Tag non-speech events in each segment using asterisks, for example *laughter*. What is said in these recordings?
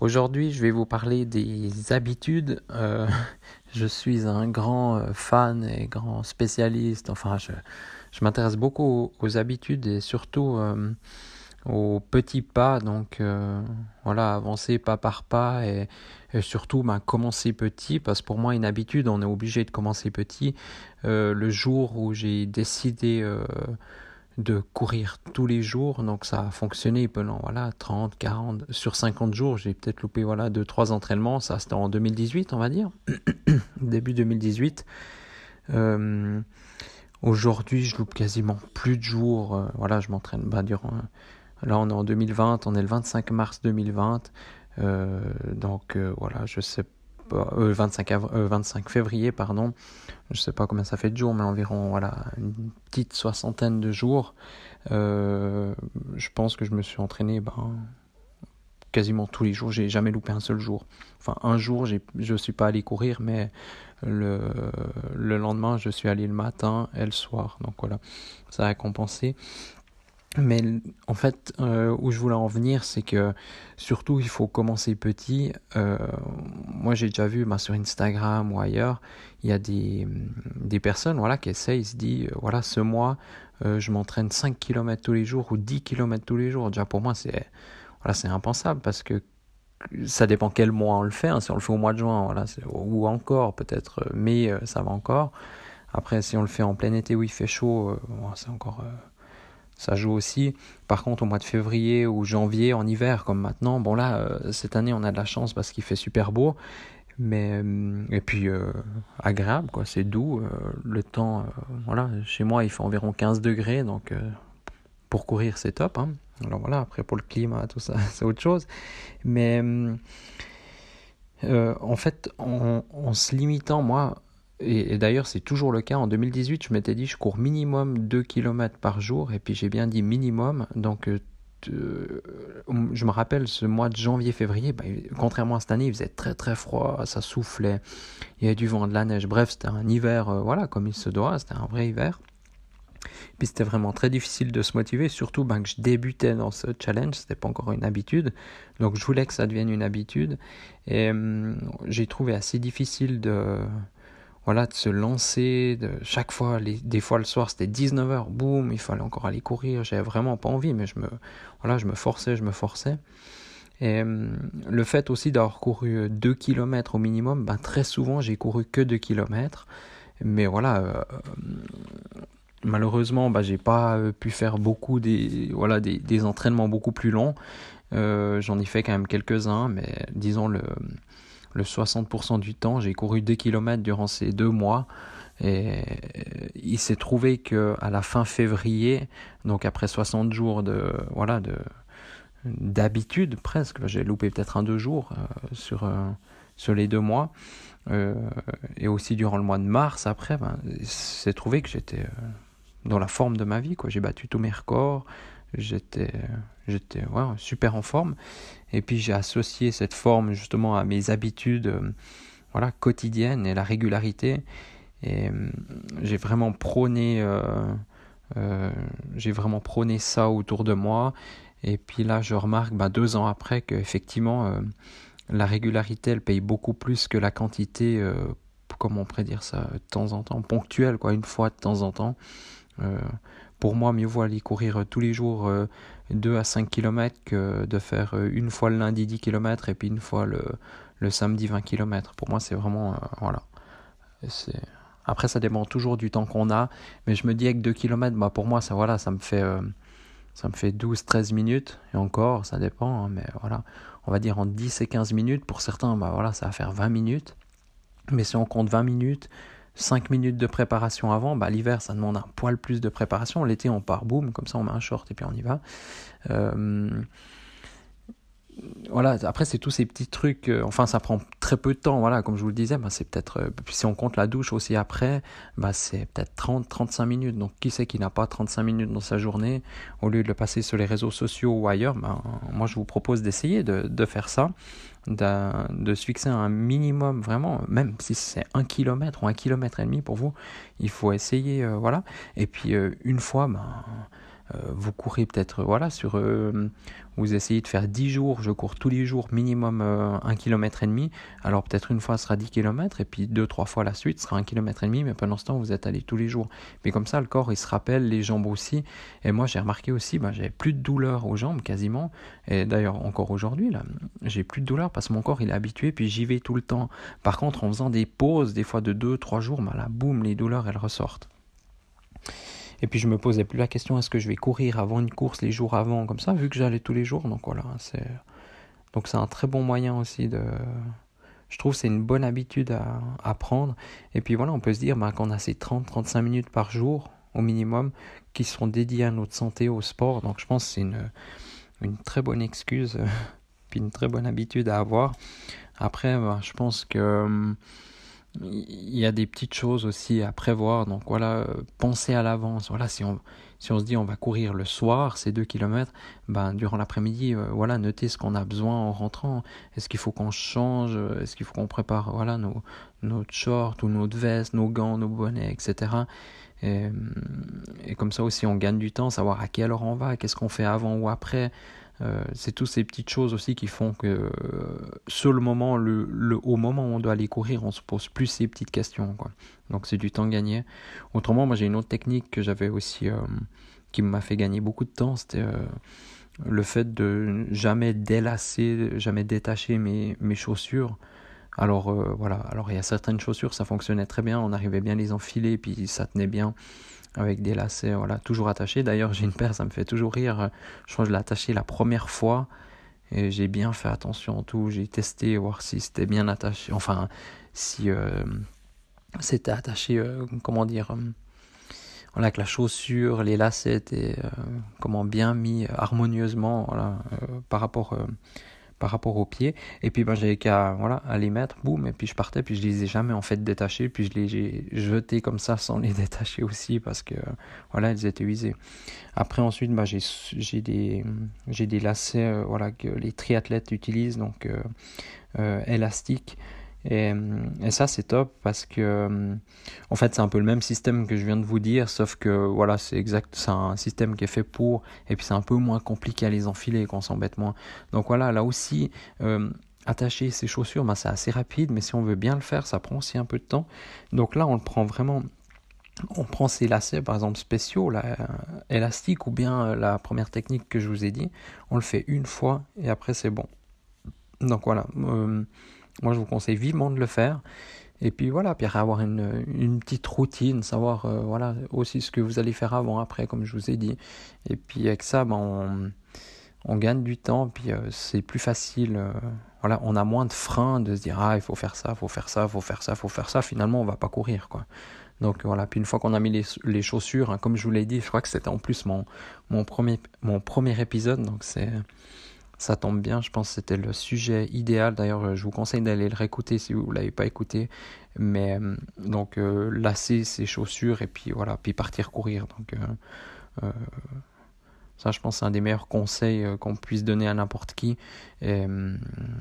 Aujourd'hui, je vais vous parler des habitudes. Euh, *laughs* je suis un grand euh, fan et grand spécialiste. Enfin, je, m'intéresse beaucoup aux, habitudes et surtout euh, aux petits pas. Donc, voilà, avancer pas par pas et, surtout ben, commencer petit. Parce que pour moi, une habitude, on est obligé de commencer petit. le jour où j'ai décidé de courir tous les jours. Donc ça a fonctionné pendant voilà, 30, 40, sur 50 jours. J'ai peut-être loupé voilà, 2-3 entraînements. Ça, c'était en 2018, on va dire. *coughs* Début 2018. Euh, aujourd'hui, je loupe quasiment plus de jours. Euh, voilà, je m'entraîne bah, durant. Là, on est en 2020, on est le 25 mars 2020. Euh, donc voilà, je sais 25, 25 euh, février, pardon. Je sais pas combien ça fait de jours, mais environ voilà, une petite soixantaine de jours. Euh, je pense que je me suis entraîné ben, quasiment tous les jours. J'ai jamais loupé un seul jour. Enfin, un jour, je ne suis pas allé courir, mais le, le lendemain, je suis allé le matin et le soir. Donc voilà, ça a compensé. Mais en fait, euh, où je voulais en venir, c'est que surtout, il faut commencer petit. Euh, moi, j'ai déjà vu bah, sur Instagram ou ailleurs, il y a des, des personnes voilà, qui essayent, ils se disent, euh, voilà, ce mois, je m'entraîne 5 km tous les jours ou 10 km tous les jours. Déjà, pour moi, c'est voilà, impensable parce que ça dépend quel mois on le fait. Hein. Si on le fait au mois de juin, voilà, ou encore peut-être mai, ça va encore. Après, si on le fait en plein été où il fait chaud, c'est encore ça joue aussi. Par contre, au mois de février ou janvier, en hiver, comme maintenant, bon là, euh, cette année, on a de la chance parce qu'il fait super beau. Mais, euh, et puis, euh, agréable, quoi, c'est doux. le temps, voilà, chez moi, il fait environ 15 degrés, donc pour courir, c'est top. Hein. Alors voilà, après, pour le climat, tout ça, *laughs* c'est autre chose. Mais en fait, en se limitant, moi, et, d'ailleurs, c'est toujours le cas. En 2018, je m'étais dit, je cours minimum 2 km par jour. Et puis j'ai bien dit minimum. Donc, euh, euh, je me rappelle ce mois de janvier-février, bah, contrairement à cette année, il faisait très très froid, ça soufflait, il y avait du vent, de la neige. Bref, c'était un hiver, euh, voilà, comme il se doit, c'était un vrai hiver. Puis c'était vraiment très difficile de se motiver, surtout ben, que je débutais dans ce challenge, c'était pas encore une habitude. Donc je voulais que ça devienne une habitude. Et hum, j'ai trouvé assez difficile de voilà, de se lancer, de, chaque fois, les, des fois le soir c'était 19h, boum, il fallait encore aller courir, j'avais vraiment pas envie, mais je me, voilà, je me forçais, je me forçais. Et hum, le fait aussi d'avoir couru 2 km au minimum, ben, très souvent j'ai couru que 2 km, mais voilà, euh, malheureusement, ben, j'ai pas pu faire beaucoup des, voilà, des, des entraînements beaucoup plus longs. Euh, j'en ai fait quand même quelques-uns, mais disons le le 60% du temps. J'ai couru 2 km durant ces deux mois. Et il s'est trouvé que à la fin février, donc après 60 jours de voilà de d'habitude presque, j'ai loupé peut-être un deux jours euh, sur euh, sur les deux mois, euh, et aussi durant le mois de mars après, ben, c'est trouvé que j'étais dans la forme de ma vie quoi. J'ai battu tous mes records, j'étais j'étais ouais, super en forme. Et puis j'ai associé cette forme justement à mes habitudes euh, voilà quotidiennes et la régularité. Et euh, j'ai vraiment prôné euh, j'ai vraiment prôné ça autour de moi. Et puis là je remarque bah, deux ans après qu'effectivement la régularité elle paye beaucoup plus que la quantité comment on pourrait dire ça de temps en temps ponctuelle quoi une fois de temps en temps pour moi, mieux vaut aller courir euh, tous les jours 2 euh, à 5 km que de faire euh, une fois le lundi 10 km et puis une fois le, samedi 20 km. Pour moi, c'est vraiment. voilà. Après, ça dépend toujours du temps qu'on a, mais je me dis avec 2 km, bah, pour moi, ça, voilà, ça me fait. ça me fait 12-13 minutes, et encore, ça dépend, hein, mais voilà, on va dire en 10 et 15 minutes, pour certains, bah voilà, ça va faire 20 minutes, mais si on compte 20 minutes, 5 minutes de préparation avant, bah, l'hiver ça demande un poil plus de préparation, l'été on part boum, comme ça on met un short et puis on y va. Euh, voilà, après c'est tous ces petits trucs, euh, enfin ça prend très peu de temps, voilà, comme je vous le disais, bah, c'est peut-être, euh, si on compte la douche aussi après, bah, c'est peut-être 30-35 minutes, donc qui sait qui n'a pas 35 minutes dans sa journée, au lieu de le passer sur les réseaux sociaux ou ailleurs, bah, moi je vous propose d'essayer de, de, faire ça, de, se fixer un minimum, vraiment, même si c'est un kilomètre ou un kilomètre et demi pour vous, il faut essayer, euh, voilà, et puis une fois, euh, vous courez peut-être, voilà, sur, euh, vous essayez de faire 10 jours, je cours tous les jours minimum 1 km et demi, alors peut-être une fois ce sera 10 km et puis deux trois fois la suite sera 1 km et demi, mais pendant ce temps vous êtes allé tous les jours. Mais comme ça le corps il se rappelle, les jambes aussi, et moi j'ai remarqué aussi, ben, j'avais plus de douleur aux jambes quasiment, et d'ailleurs encore aujourd'hui là, j'ai plus de douleur parce que mon corps il est habitué, puis j'y vais tout le temps. Par contre en faisant des pauses, des fois de 2-3 jours, ben boum, les douleurs elles ressortent. Et puis je me posais plus la question est-ce que je vais courir avant une course les jours avant comme ça, vu que j'allais tous les jours? Donc voilà, c'est donc c'est un très bon moyen aussi de. Je trouve c'est une bonne habitude à, prendre. Et puis voilà, on peut se dire ben, qu'on a ces 30-35 minutes par jour au minimum qui seront dédiées à notre santé, au sport. Donc je pense que c'est une, une très bonne excuse, *laughs* puis une très bonne habitude à avoir. Après, ben, je pense que hum, il y a des petites choses aussi à prévoir. Donc voilà, euh, penser à l'avance. Voilà, si on, si on se dit on va courir le soir, ces 2 km, ben, durant l'après-midi, euh, voilà, noter ce qu'on a besoin en rentrant. Est-ce qu'il faut qu'on change? Est-ce qu'il faut qu'on prépare voilà, nos, notre short ou notre veste, nos gants, nos bonnets, etc. Et, et comme ça aussi, on gagne du temps, savoir à quelle heure on va, qu'est-ce qu'on fait avant ou après. Euh, c'est toutes ces petites choses aussi qui font que euh, sur le moment, le, au moment où on doit aller courir, on se pose plus ces petites questions. Quoi. Donc c'est du temps gagné. Autrement, moi j'ai une autre technique que j'avais aussi, euh, qui m'a fait gagner beaucoup de temps, c'était le fait de jamais délasser, jamais détacher mes, mes chaussures. Alors voilà, alors il y a certaines chaussures, ça fonctionnait très bien, on arrivait bien à les enfiler, puis ça tenait bien avec des lacets, voilà, toujours attachés. D'ailleurs, j'ai une paire, ça me fait toujours rire. Je crois que je l'ai attaché la première fois et j'ai bien fait attention à tout. J'ai testé, voir si c'était bien attaché, enfin, si euh, c'était attaché, euh, comment dire, euh, voilà, que la chaussure, les lacets étaient comment bien mis harmonieusement, voilà, par rapport par rapport aux pieds. Et puis ben, j'avais qu'à voilà, à les mettre, boum, et puis je partais, puis je les ai jamais en fait détachés, puis je les ai jetés comme ça sans les *laughs* détacher aussi parce que voilà, ils étaient usés. Après ensuite, ben, j'ai des, des lacets euh, voilà, que les triathlètes utilisent, donc euh, euh, élastiques. Et, et, ça, c'est top parce que, en fait, c'est un peu le même système que je viens de vous dire, sauf que, voilà, c'est exact, c'est un système qui est fait pour, et puis c'est un peu moins compliqué à les enfiler, qu'on s'embête moins. Donc voilà, là aussi, euh, attacher ses chaussures, ben, c'est assez rapide, mais si on veut bien le faire, ça prend aussi un peu de temps. Donc là, on le prend vraiment on prend ces lacets par exemple spéciaux, là, élastiques ou bien euh, la première technique que je vous ai dit, on le fait une fois et après c'est bon. Donc voilà, euh, moi, je vous conseille vivement de le faire. Et puis voilà, puis avoir une, une petite routine, savoir euh, voilà aussi ce que vous allez faire avant, après, comme je vous ai dit. Et puis avec ça, ben, on, on gagne du temps, puis euh, c'est plus facile. Euh, voilà, on a moins de freins de se dire ah il faut faire ça, il faut faire ça, il faut faire ça, faut faire ça. Finalement, on va pas courir quoi. Donc voilà, puis une fois qu'on a mis les, les chaussures, hein, comme je vous l'ai dit, je crois que c'était en plus mon, mon, premier, mon premier épisode, donc c'est ça tombe bien, je pense que c'était le sujet idéal. D'ailleurs, je vous conseille d'aller le réécouter si vous ne l'avez pas écouté. Mais euh, donc, euh, lasser ses chaussures et puis voilà, puis partir courir. Donc, euh, ça, je pense, c'est un des meilleurs conseils qu'on puisse donner à n'importe qui. et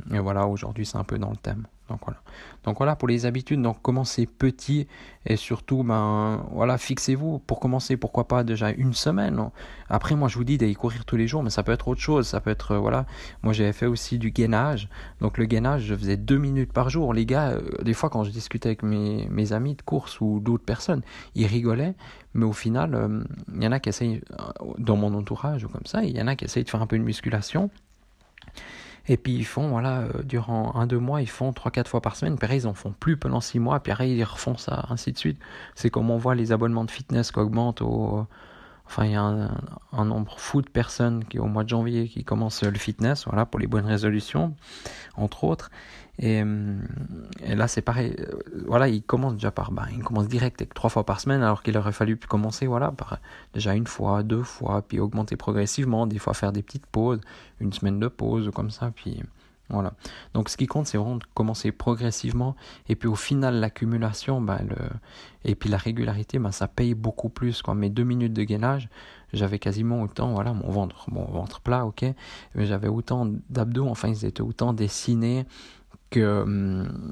voilà, aujourd'hui, c'est un peu dans le thème. Donc voilà. Pour les habitudes. Donc commencez petit et surtout ben voilà fixez-vous pour commencer pourquoi pas déjà une semaine. Après moi je vous dis d'aller courir tous les jours mais ça peut être autre chose. Euh, voilà moi j'avais fait aussi du gainage. Donc le gainage je faisais deux minutes par jour. Les gars euh, des fois quand je discutais avec mes, mes amis de course ou d'autres personnes ils rigolaient mais au final euh, il y en a qui essayent dans mon entourage ou comme ça il y en a qui essayent de faire un peu de musculation et puis ils font, voilà, euh, durant un, deux mois, ils font trois, quatre fois par semaine. Puis après, ils en font plus pendant six mois. Puis après, ils refont ça, ainsi de suite. C'est comme on voit les abonnements de fitness qui augmentent au, Enfin, il y a un, nombre fou de personnes qui, au mois de janvier, qui commencent le fitness, voilà, pour les bonnes résolutions, entre autres. Et, là, c'est pareil. Voilà, ils commencent déjà par, bah, ils commencent direct avec trois fois par semaine, alors qu'il aurait fallu commencer, voilà, par déjà une fois, deux fois, puis augmenter progressivement, des fois faire des petites pauses, une semaine de pause, comme ça, puis voilà. Donc ce qui compte, c'est vraiment de commencer progressivement. Et puis au final, l'accumulation bah, le... et puis la régularité, bah, ça paye beaucoup plus. Quoi. Mes deux minutes de gainage, j'avais quasiment autant, voilà, mon ventre, mon ventre plat, ok, mais j'avais autant d'abdos, enfin ils étaient autant dessinés que, hum,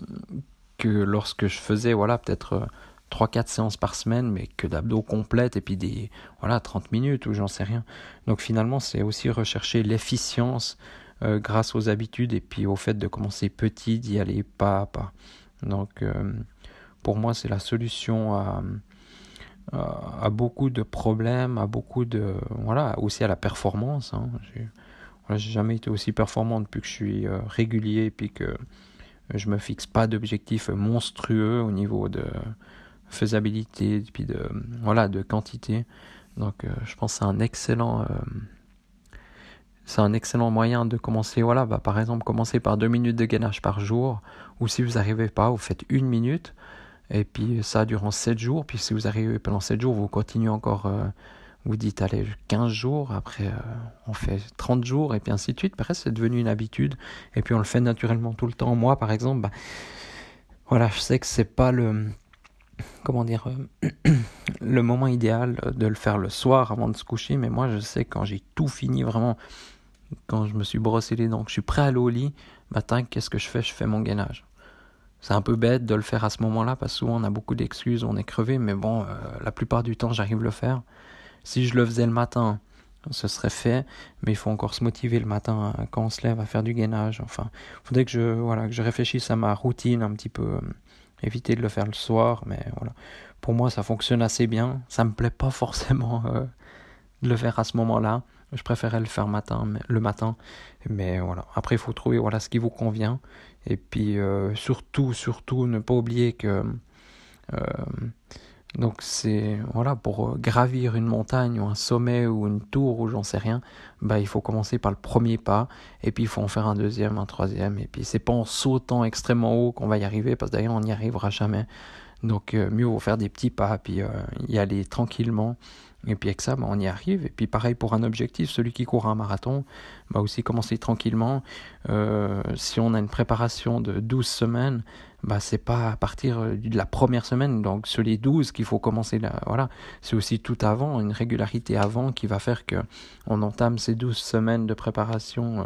que lorsque je faisais, voilà, peut-être 3-4 euh, séances par semaine, mais que d'abdos complètes et puis des, voilà, 30 minutes ou j'en sais rien. Donc finalement, c'est aussi rechercher l'efficience euh, grâce aux habitudes et puis au fait de commencer petit, d'y aller pas à pas. Donc euh, pour moi c'est la solution à, beaucoup de problèmes, à beaucoup de voilà aussi à la performance. Hein. J'ai jamais été aussi performant depuis que je suis euh, régulier et puis que je me fixe pas d'objectifs monstrueux au niveau de faisabilité puis de voilà de quantité. Donc je pense que c'est un excellent c'est un excellent moyen de commencer. Voilà, bah, par exemple, commencer par deux minutes de gainage par jour, ou si vous n'arrivez pas, vous faites une minute, et puis ça durant 7 jours. Puis si vous arrivez pendant 7 jours, vous continuez encore, euh, vous dites, allez, 15 jours, après euh, on fait 30 jours, et puis ainsi de suite. Après, c'est devenu une habitude, et puis on le fait naturellement tout le temps. Moi, par exemple, bah, voilà, je sais que c'est pas le comment dire euh, *clears throat* le moment idéal de le faire le soir avant de se coucher mais moi je sais quand j'ai tout fini vraiment quand je me suis brossé les dents, que je suis prêt à aller au lit, matin, qu'est-ce que je fais? Je fais mon gainage. C'est un peu bête de le faire à ce moment-là, parce que souvent on a beaucoup d'excuses, on est crevé, mais bon, euh, la plupart du temps j'arrive à le faire. Si je le faisais le matin, ce serait fait, mais il faut encore se motiver le matin hein, quand on se lève à faire du gainage. Enfin, il faudrait que je, voilà, que je réfléchisse à ma routine un petit peu, euh, éviter de le faire le soir, mais voilà. Pour moi, ça fonctionne assez bien. Ça me plaît pas forcément euh, de le faire à ce moment-là. Je préférais le faire le matin. Mais voilà. Après, il faut trouver voilà, ce qui vous convient. Et puis, euh, surtout, surtout, ne pas oublier que. Euh, donc, c'est. Voilà, pour gravir une montagne ou un sommet ou une tour ou j'en sais rien, bah, il faut commencer par le premier pas. Et puis, il faut en faire un deuxième, un troisième. Et puis, c'est pas en sautant extrêmement haut qu'on va y arriver, parce que d'ailleurs, on n'y arrivera jamais. Donc, euh, mieux vaut faire des petits pas, puis y aller tranquillement. Et puis avec ça, bah, on y arrive. Et puis pareil pour un objectif, celui qui court un marathon, va bah, aussi commencer tranquillement. Euh, si on a une préparation de 12 semaines, bah, c'est pas à partir euh, de la première semaine, donc sur les 12 qu'il faut commencer. Là, voilà. C'est aussi tout avant, une régularité avant qui va faire que on entame ces 12 semaines de préparation euh,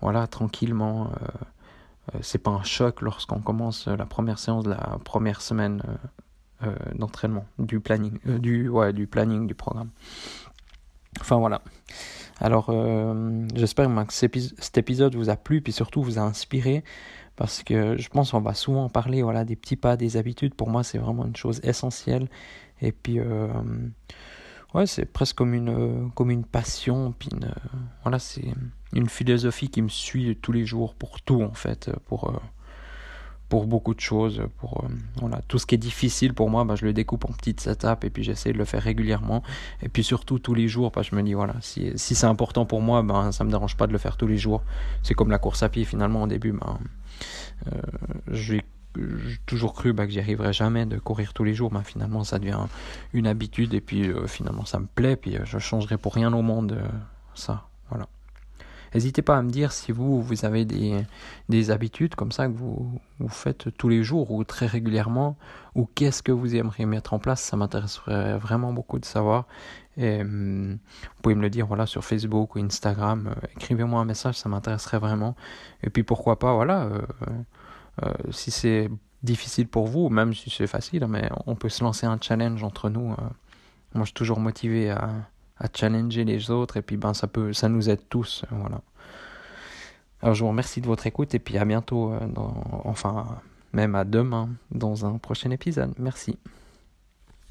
voilà, tranquillement. Euh, c'est pas un choc lorsqu'on commence la première séance de la première semaine d'entraînement, du planning, euh, du, ouais, du planning du programme. Enfin voilà. Alors euh, j'espère que cet épisode vous a plu, puis surtout vous a inspiré, parce que je pense qu'on va souvent parler voilà, des petits pas, des habitudes. Pour moi, c'est vraiment une chose essentielle. Et puis, ouais, c'est presque comme une, comme une passion. Puis voilà, c'est une philosophie qui me suit tous les jours pour tout, en fait. Pour pour beaucoup de choses. Pour, euh, voilà, tout ce qui est difficile pour moi, bah, je le découpe en petites étapes et puis j'essaie de le faire régulièrement. Et puis surtout tous les jours, que je me dis, voilà, si, si c'est important pour moi, ben, ça me dérange pas de le faire tous les jours. C'est comme la course à pied finalement au début. Ben, euh, j'ai toujours cru bah, que j'y arriverais jamais de courir tous les jours. Ben, finalement, ça devient une habitude et puis euh, finalement ça me plaît. Puis je changerai pour rien au monde ça. Voilà. N'hésitez pas à me dire si vous, vous avez des, des habitudes comme ça que vous, vous faites tous les jours ou très régulièrement, ou qu'est-ce que vous aimeriez mettre en place. Ça m'intéresserait vraiment beaucoup de savoir. Hum, vous pouvez me le dire voilà, sur Facebook ou Instagram. Euh, écrivez-moi un message, ça m'intéresserait vraiment. Et puis pourquoi pas, voilà, euh, euh, si c'est difficile pour vous, même si c'est facile, mais on peut se lancer un challenge entre nous. moi, je suis toujours motivé à à challenger les autres et puis ben ça peut ça nous aide tous voilà. Alors je vous remercie de votre écoute et puis à bientôt euh, enfin même à demain dans un prochain épisode. Merci